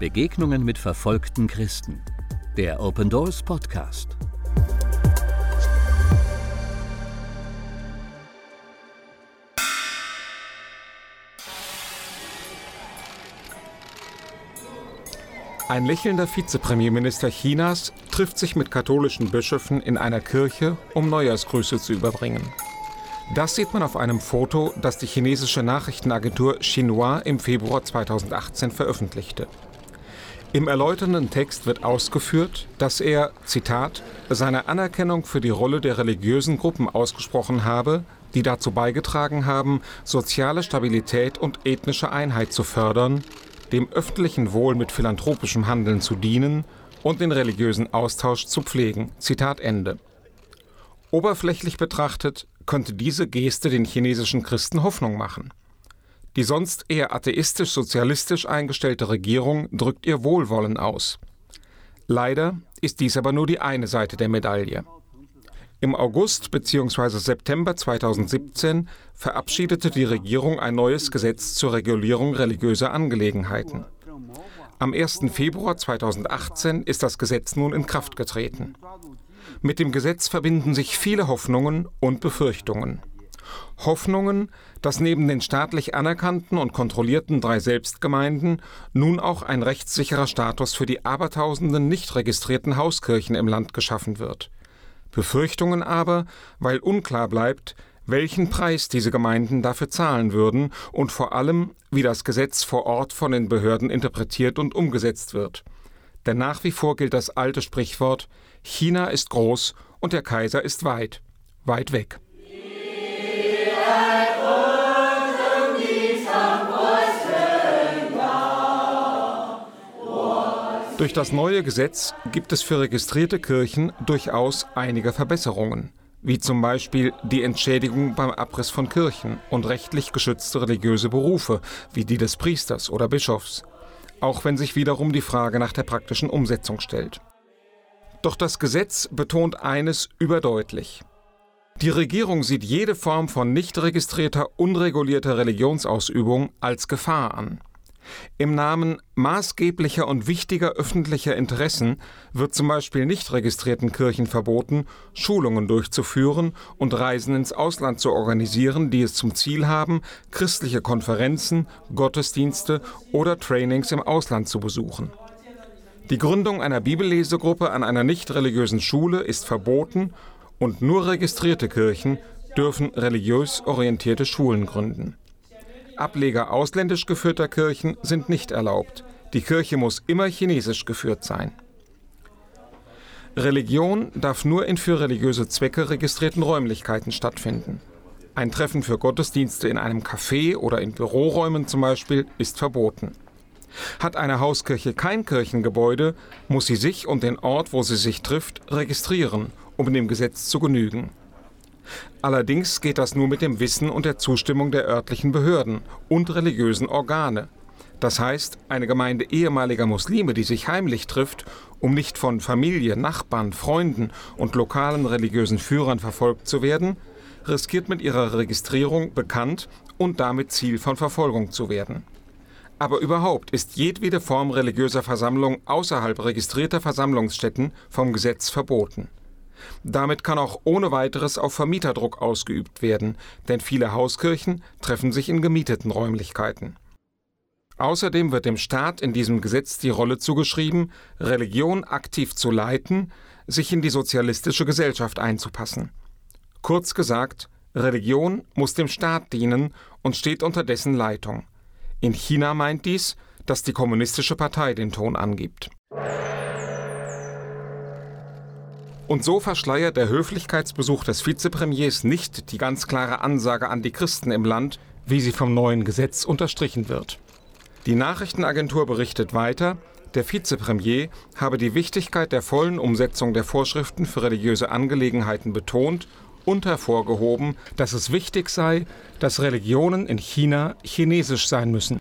Begegnungen mit verfolgten Christen. Der Open Doors Podcast. Ein lächelnder Vizepremierminister Chinas trifft sich mit katholischen Bischöfen in einer Kirche, um Neujahrsgrüße zu überbringen. Das sieht man auf einem Foto, das die chinesische Nachrichtenagentur Xinhua im Februar 2018 veröffentlichte. Im erläuternden Text wird ausgeführt, dass er, Zitat, seine Anerkennung für die Rolle der religiösen Gruppen ausgesprochen habe, die dazu beigetragen haben, soziale Stabilität und ethnische Einheit zu fördern, dem öffentlichen Wohl mit philanthropischem Handeln zu dienen und den religiösen Austausch zu pflegen. Zitat Ende. Oberflächlich betrachtet könnte diese Geste den chinesischen Christen Hoffnung machen. Die sonst eher atheistisch-sozialistisch eingestellte Regierung drückt ihr Wohlwollen aus. Leider ist dies aber nur die eine Seite der Medaille. Im August bzw. September 2017 verabschiedete die Regierung ein neues Gesetz zur Regulierung religiöser Angelegenheiten. Am 1. Februar 2018 ist das Gesetz nun in Kraft getreten. Mit dem Gesetz verbinden sich viele Hoffnungen und Befürchtungen. Hoffnungen, dass neben den staatlich anerkannten und kontrollierten drei Selbstgemeinden nun auch ein rechtssicherer Status für die abertausenden nicht registrierten Hauskirchen im Land geschaffen wird. Befürchtungen aber, weil unklar bleibt, welchen Preis diese Gemeinden dafür zahlen würden und vor allem, wie das Gesetz vor Ort von den Behörden interpretiert und umgesetzt wird. Denn nach wie vor gilt das alte Sprichwort China ist groß und der Kaiser ist weit, weit weg. Durch das neue Gesetz gibt es für registrierte Kirchen durchaus einige Verbesserungen, wie zum Beispiel die Entschädigung beim Abriss von Kirchen und rechtlich geschützte religiöse Berufe, wie die des Priesters oder Bischofs, auch wenn sich wiederum die Frage nach der praktischen Umsetzung stellt. Doch das Gesetz betont eines überdeutlich. Die Regierung sieht jede Form von nicht registrierter, unregulierter Religionsausübung als Gefahr an. Im Namen maßgeblicher und wichtiger öffentlicher Interessen wird zum Beispiel nicht registrierten Kirchen verboten, Schulungen durchzuführen und Reisen ins Ausland zu organisieren, die es zum Ziel haben, christliche Konferenzen, Gottesdienste oder Trainings im Ausland zu besuchen. Die Gründung einer Bibellesegruppe an einer nicht religiösen Schule ist verboten und nur registrierte Kirchen dürfen religiös orientierte Schulen gründen. Ableger ausländisch geführter Kirchen sind nicht erlaubt. Die Kirche muss immer chinesisch geführt sein. Religion darf nur in für religiöse Zwecke registrierten Räumlichkeiten stattfinden. Ein Treffen für Gottesdienste in einem Café oder in Büroräumen zum Beispiel ist verboten. Hat eine Hauskirche kein Kirchengebäude, muss sie sich und den Ort, wo sie sich trifft, registrieren, um dem Gesetz zu genügen. Allerdings geht das nur mit dem Wissen und der Zustimmung der örtlichen Behörden und religiösen Organe. Das heißt, eine Gemeinde ehemaliger Muslime, die sich heimlich trifft, um nicht von Familie, Nachbarn, Freunden und lokalen religiösen Führern verfolgt zu werden, riskiert mit ihrer Registrierung bekannt und damit Ziel von Verfolgung zu werden. Aber überhaupt ist jedwede Form religiöser Versammlung außerhalb registrierter Versammlungsstätten vom Gesetz verboten. Damit kann auch ohne weiteres auf Vermieterdruck ausgeübt werden, denn viele Hauskirchen treffen sich in gemieteten Räumlichkeiten. Außerdem wird dem Staat in diesem Gesetz die Rolle zugeschrieben, Religion aktiv zu leiten, sich in die sozialistische Gesellschaft einzupassen. Kurz gesagt, Religion muss dem Staat dienen und steht unter dessen Leitung. In China meint dies, dass die Kommunistische Partei den Ton angibt. Und so verschleiert der Höflichkeitsbesuch des Vizepremiers nicht die ganz klare Ansage an die Christen im Land, wie sie vom neuen Gesetz unterstrichen wird. Die Nachrichtenagentur berichtet weiter, der Vizepremier habe die Wichtigkeit der vollen Umsetzung der Vorschriften für religiöse Angelegenheiten betont und hervorgehoben, dass es wichtig sei, dass Religionen in China chinesisch sein müssen.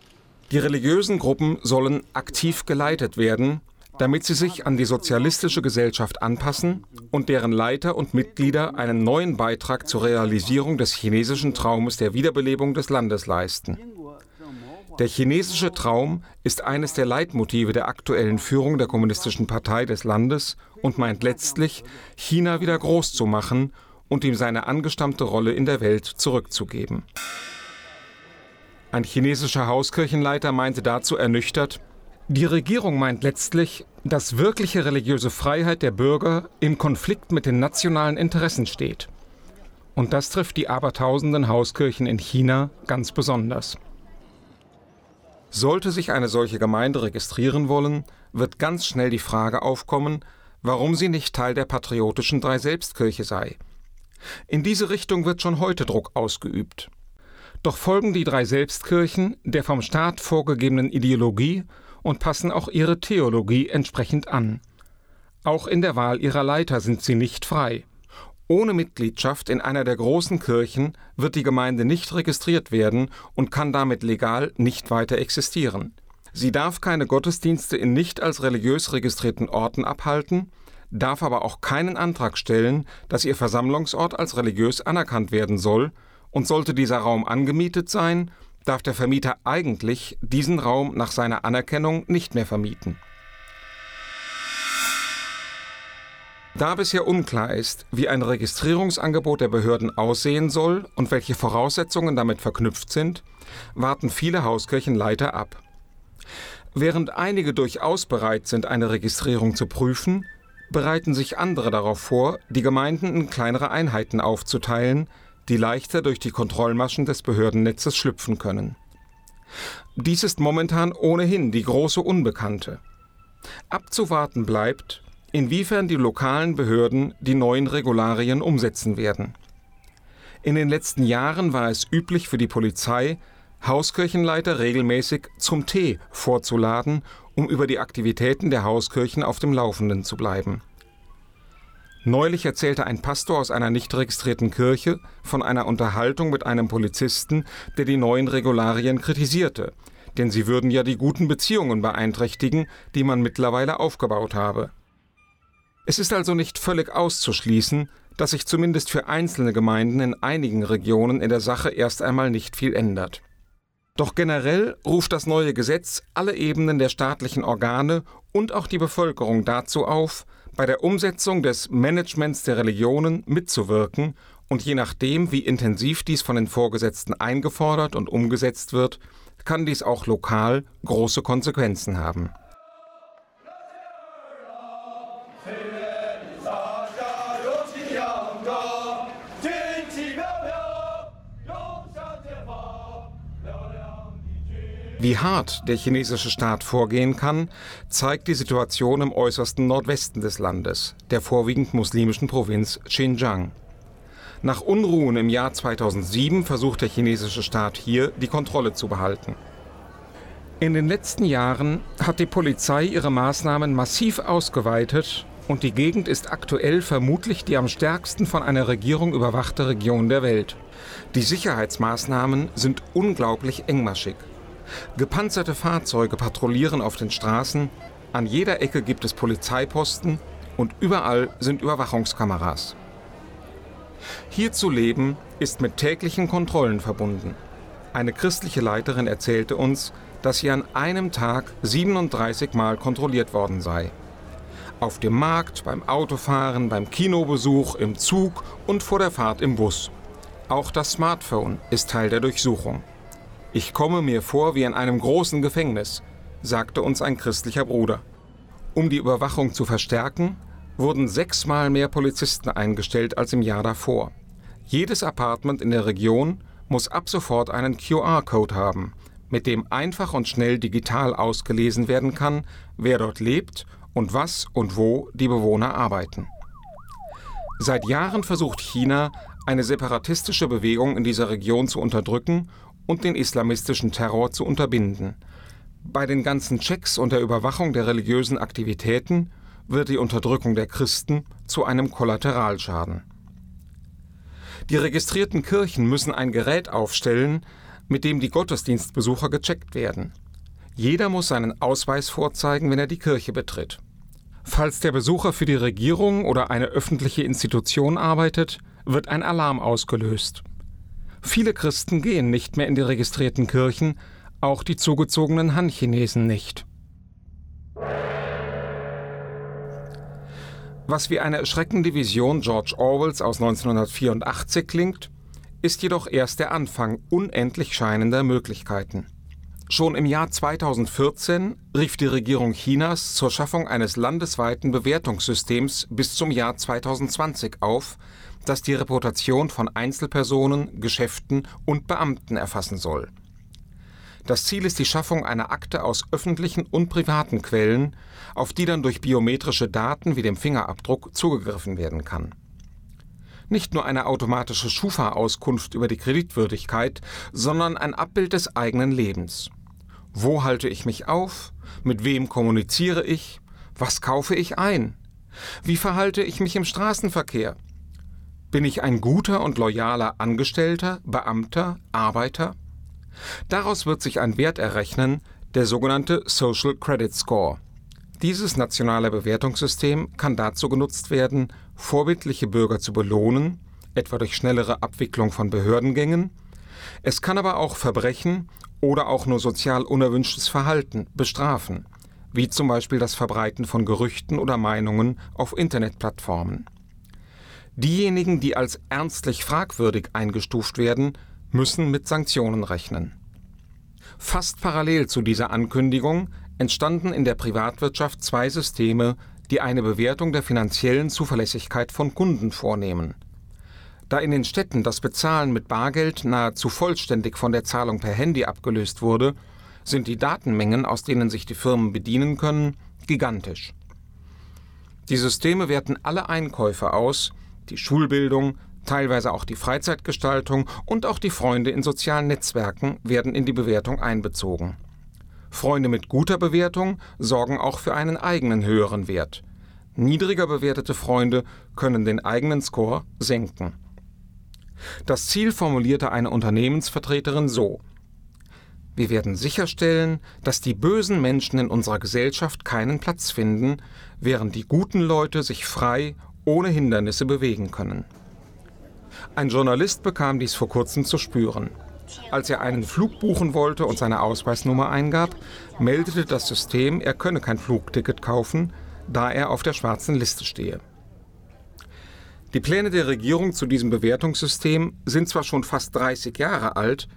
Die religiösen Gruppen sollen aktiv geleitet werden, damit sie sich an die sozialistische Gesellschaft anpassen und deren Leiter und Mitglieder einen neuen Beitrag zur Realisierung des chinesischen Traumes der Wiederbelebung des Landes leisten. Der chinesische Traum ist eines der Leitmotive der aktuellen Führung der Kommunistischen Partei des Landes und meint letztlich, China wieder groß zu machen und ihm seine angestammte Rolle in der Welt zurückzugeben. Ein chinesischer Hauskirchenleiter meinte dazu ernüchtert, die Regierung meint letztlich, dass wirkliche religiöse Freiheit der Bürger im Konflikt mit den nationalen Interessen steht. Und das trifft die abertausenden Hauskirchen in China ganz besonders. Sollte sich eine solche Gemeinde registrieren wollen, wird ganz schnell die Frage aufkommen, warum sie nicht Teil der patriotischen Dreiselbstkirche sei. In diese Richtung wird schon heute Druck ausgeübt. Doch folgen die drei Selbstkirchen der vom Staat vorgegebenen Ideologie und passen auch ihre Theologie entsprechend an. Auch in der Wahl ihrer Leiter sind sie nicht frei. Ohne Mitgliedschaft in einer der großen Kirchen wird die Gemeinde nicht registriert werden und kann damit legal nicht weiter existieren. Sie darf keine Gottesdienste in nicht als religiös registrierten Orten abhalten, darf aber auch keinen Antrag stellen, dass ihr Versammlungsort als religiös anerkannt werden soll, und sollte dieser Raum angemietet sein, darf der Vermieter eigentlich diesen Raum nach seiner Anerkennung nicht mehr vermieten. Da bisher unklar ist, wie ein Registrierungsangebot der Behörden aussehen soll und welche Voraussetzungen damit verknüpft sind, warten viele Hauskirchenleiter ab. Während einige durchaus bereit sind, eine Registrierung zu prüfen, bereiten sich andere darauf vor, die Gemeinden in kleinere Einheiten aufzuteilen, die leichter durch die Kontrollmaschen des Behördennetzes schlüpfen können. Dies ist momentan ohnehin die große Unbekannte. Abzuwarten bleibt, inwiefern die lokalen Behörden die neuen Regularien umsetzen werden. In den letzten Jahren war es üblich für die Polizei, Hauskirchenleiter regelmäßig zum Tee vorzuladen, um über die Aktivitäten der Hauskirchen auf dem Laufenden zu bleiben. Neulich erzählte ein Pastor aus einer nicht registrierten Kirche von einer Unterhaltung mit einem Polizisten, der die neuen Regularien kritisierte, denn sie würden ja die guten Beziehungen beeinträchtigen, die man mittlerweile aufgebaut habe. Es ist also nicht völlig auszuschließen, dass sich zumindest für einzelne Gemeinden in einigen Regionen in der Sache erst einmal nicht viel ändert. Doch generell ruft das neue Gesetz alle Ebenen der staatlichen Organe und auch die Bevölkerung dazu auf, bei der Umsetzung des Managements der Religionen mitzuwirken und je nachdem, wie intensiv dies von den Vorgesetzten eingefordert und umgesetzt wird, kann dies auch lokal große Konsequenzen haben. Wie hart der chinesische Staat vorgehen kann, zeigt die Situation im äußersten Nordwesten des Landes, der vorwiegend muslimischen Provinz Xinjiang. Nach Unruhen im Jahr 2007 versucht der chinesische Staat hier die Kontrolle zu behalten. In den letzten Jahren hat die Polizei ihre Maßnahmen massiv ausgeweitet und die Gegend ist aktuell vermutlich die am stärksten von einer Regierung überwachte Region der Welt. Die Sicherheitsmaßnahmen sind unglaublich engmaschig. Gepanzerte Fahrzeuge patrouillieren auf den Straßen, an jeder Ecke gibt es Polizeiposten und überall sind Überwachungskameras. Hier zu leben ist mit täglichen Kontrollen verbunden. Eine christliche Leiterin erzählte uns, dass sie an einem Tag 37 Mal kontrolliert worden sei. Auf dem Markt, beim Autofahren, beim Kinobesuch, im Zug und vor der Fahrt im Bus. Auch das Smartphone ist Teil der Durchsuchung. Ich komme mir vor wie in einem großen Gefängnis, sagte uns ein christlicher Bruder. Um die Überwachung zu verstärken, wurden sechsmal mehr Polizisten eingestellt als im Jahr davor. Jedes Apartment in der Region muss ab sofort einen QR-Code haben, mit dem einfach und schnell digital ausgelesen werden kann, wer dort lebt und was und wo die Bewohner arbeiten. Seit Jahren versucht China, eine separatistische Bewegung in dieser Region zu unterdrücken und den islamistischen Terror zu unterbinden. Bei den ganzen Checks und der Überwachung der religiösen Aktivitäten wird die Unterdrückung der Christen zu einem Kollateralschaden. Die registrierten Kirchen müssen ein Gerät aufstellen, mit dem die Gottesdienstbesucher gecheckt werden. Jeder muss seinen Ausweis vorzeigen, wenn er die Kirche betritt. Falls der Besucher für die Regierung oder eine öffentliche Institution arbeitet, wird ein Alarm ausgelöst. Viele Christen gehen nicht mehr in die registrierten Kirchen, Auch die zugezogenen Han-Chinesen nicht. Was wie eine erschreckende Vision George Orwells aus 1984 klingt, ist jedoch erst der Anfang unendlich scheinender Möglichkeiten. Schon im Jahr 2014 rief die Regierung Chinas zur Schaffung eines landesweiten Bewertungssystems bis zum Jahr 2020 auf, das die Reputation von Einzelpersonen, Geschäften und Beamten erfassen soll. Das Ziel ist die Schaffung einer Akte aus öffentlichen und privaten Quellen, auf die dann durch biometrische Daten wie dem Fingerabdruck zugegriffen werden kann. Nicht nur eine automatische Schufa-Auskunft über die Kreditwürdigkeit, sondern ein Abbild des eigenen Lebens. Wo halte ich mich auf? Mit wem kommuniziere ich? Was kaufe ich ein? Wie verhalte ich mich im Straßenverkehr? Bin ich ein guter und loyaler Angestellter, Beamter, Arbeiter? Daraus wird sich ein Wert errechnen, der sogenannte Social Credit Score. Dieses nationale Bewertungssystem kann dazu genutzt werden, vorbildliche Bürger zu belohnen, etwa durch schnellere Abwicklung von Behördengängen. Es kann aber auch Verbrechen oder auch nur sozial unerwünschtes Verhalten bestrafen, wie zum Beispiel das Verbreiten von Gerüchten oder Meinungen auf Internetplattformen. Diejenigen, die als ernstlich fragwürdig eingestuft werden, müssen mit Sanktionen rechnen. Fast parallel zu dieser Ankündigung entstanden in der Privatwirtschaft zwei Systeme, die eine Bewertung der finanziellen Zuverlässigkeit von Kunden vornehmen – da in den Städten das Bezahlen mit Bargeld nahezu vollständig von der Zahlung per Handy abgelöst wurde, sind die Datenmengen, aus denen sich die Firmen bedienen können, gigantisch. Die Systeme werten alle Einkäufe aus, die Schulbildung, teilweise auch die Freizeitgestaltung und auch die Freunde in sozialen Netzwerken werden in die Bewertung einbezogen. Freunde mit guter Bewertung sorgen auch für einen eigenen höheren Wert. Niedriger bewertete Freunde können den eigenen Score senken. Das Ziel formulierte eine Unternehmensvertreterin so Wir werden sicherstellen, dass die bösen Menschen in unserer Gesellschaft keinen Platz finden, während die guten Leute sich frei ohne Hindernisse bewegen können. Ein Journalist bekam dies vor kurzem zu spüren. Als er einen Flug buchen wollte und seine Ausweisnummer eingab, meldete das System, er könne kein Flugticket kaufen, da er auf der schwarzen Liste stehe. Die Pläne der Regierung zu diesem Bewertungssystem sind zwar schon fast 30 Jahre alt,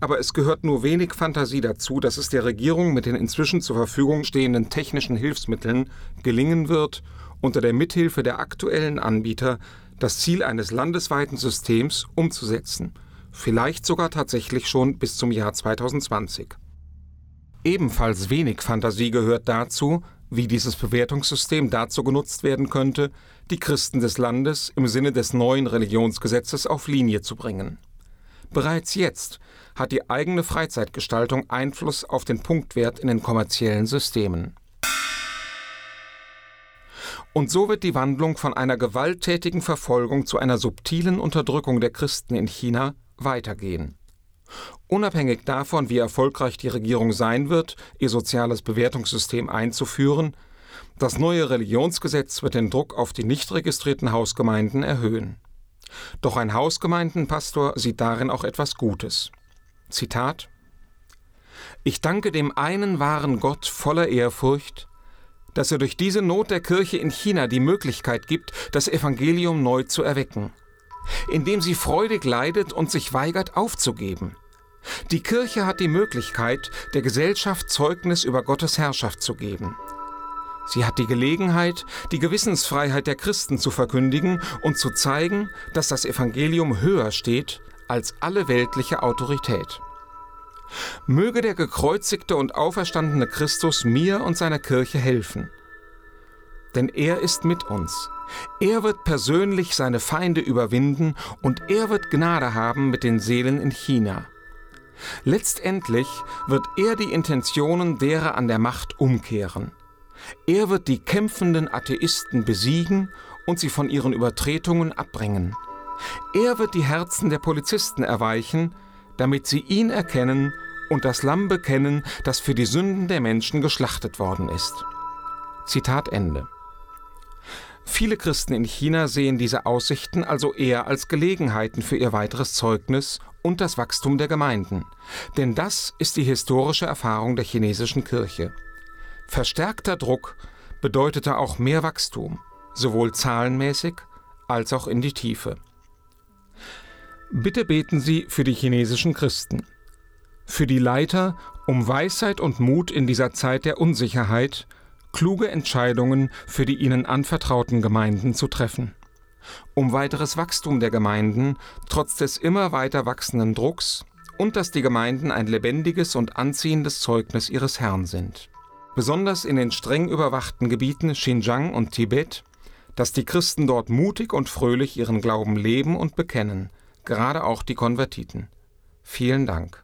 aber es gehört nur wenig Fantasie dazu, dass es der Regierung mit den inzwischen zur Verfügung stehenden technischen Hilfsmitteln gelingen wird, unter der Mithilfe der aktuellen Anbieter das Ziel eines landesweiten Systems umzusetzen, vielleicht sogar tatsächlich schon bis zum Jahr 2020. Ebenfalls wenig Fantasie gehört dazu, wie dieses Bewertungssystem dazu genutzt werden könnte, die Christen des Landes im Sinne des neuen Religionsgesetzes auf Linie zu bringen. Bereits jetzt hat die eigene Freizeitgestaltung Einfluss auf den Punktwert in den kommerziellen Systemen. Und so wird die Wandlung von einer gewalttätigen Verfolgung zu einer subtilen Unterdrückung der Christen in China weitergehen. Unabhängig davon, wie erfolgreich die Regierung sein wird, ihr soziales Bewertungssystem einzuführen, das neue Religionsgesetz wird den Druck auf die nicht registrierten Hausgemeinden erhöhen. Doch ein Hausgemeindenpastor sieht darin auch etwas Gutes. Zitat Ich danke dem einen wahren Gott voller Ehrfurcht, dass er durch diese Not der Kirche in China die Möglichkeit gibt, das Evangelium neu zu erwecken, indem sie freudig leidet und sich weigert aufzugeben. Die Kirche hat die Möglichkeit, der Gesellschaft Zeugnis über Gottes Herrschaft zu geben. Sie hat die Gelegenheit, die Gewissensfreiheit der Christen zu verkündigen und zu zeigen, dass das Evangelium höher steht als alle weltliche Autorität. Möge der gekreuzigte und auferstandene Christus mir und seiner Kirche helfen. Denn er ist mit uns. Er wird persönlich seine Feinde überwinden und er wird Gnade haben mit den Seelen in China. Letztendlich wird er die Intentionen derer an der Macht umkehren. Er wird die kämpfenden Atheisten besiegen und sie von ihren Übertretungen abbringen. Er wird die Herzen der Polizisten erweichen, damit sie ihn erkennen und das Lamm bekennen, das für die Sünden der Menschen geschlachtet worden ist. Zitat Ende. Viele Christen in China sehen diese Aussichten also eher als Gelegenheiten für ihr weiteres Zeugnis und das Wachstum der Gemeinden. Denn das ist die historische Erfahrung der chinesischen Kirche. Verstärkter Druck bedeutete auch mehr Wachstum, sowohl zahlenmäßig als auch in die Tiefe. Bitte beten Sie für die chinesischen Christen, für die Leiter um Weisheit und Mut in dieser Zeit der Unsicherheit, kluge Entscheidungen für die ihnen anvertrauten Gemeinden zu treffen um weiteres Wachstum der Gemeinden trotz des immer weiter wachsenden Drucks und dass die Gemeinden ein lebendiges und anziehendes Zeugnis ihres Herrn sind. Besonders in den streng überwachten Gebieten Xinjiang und Tibet, dass die Christen dort mutig und fröhlich ihren Glauben leben und bekennen, gerade auch die Konvertiten. Vielen Dank.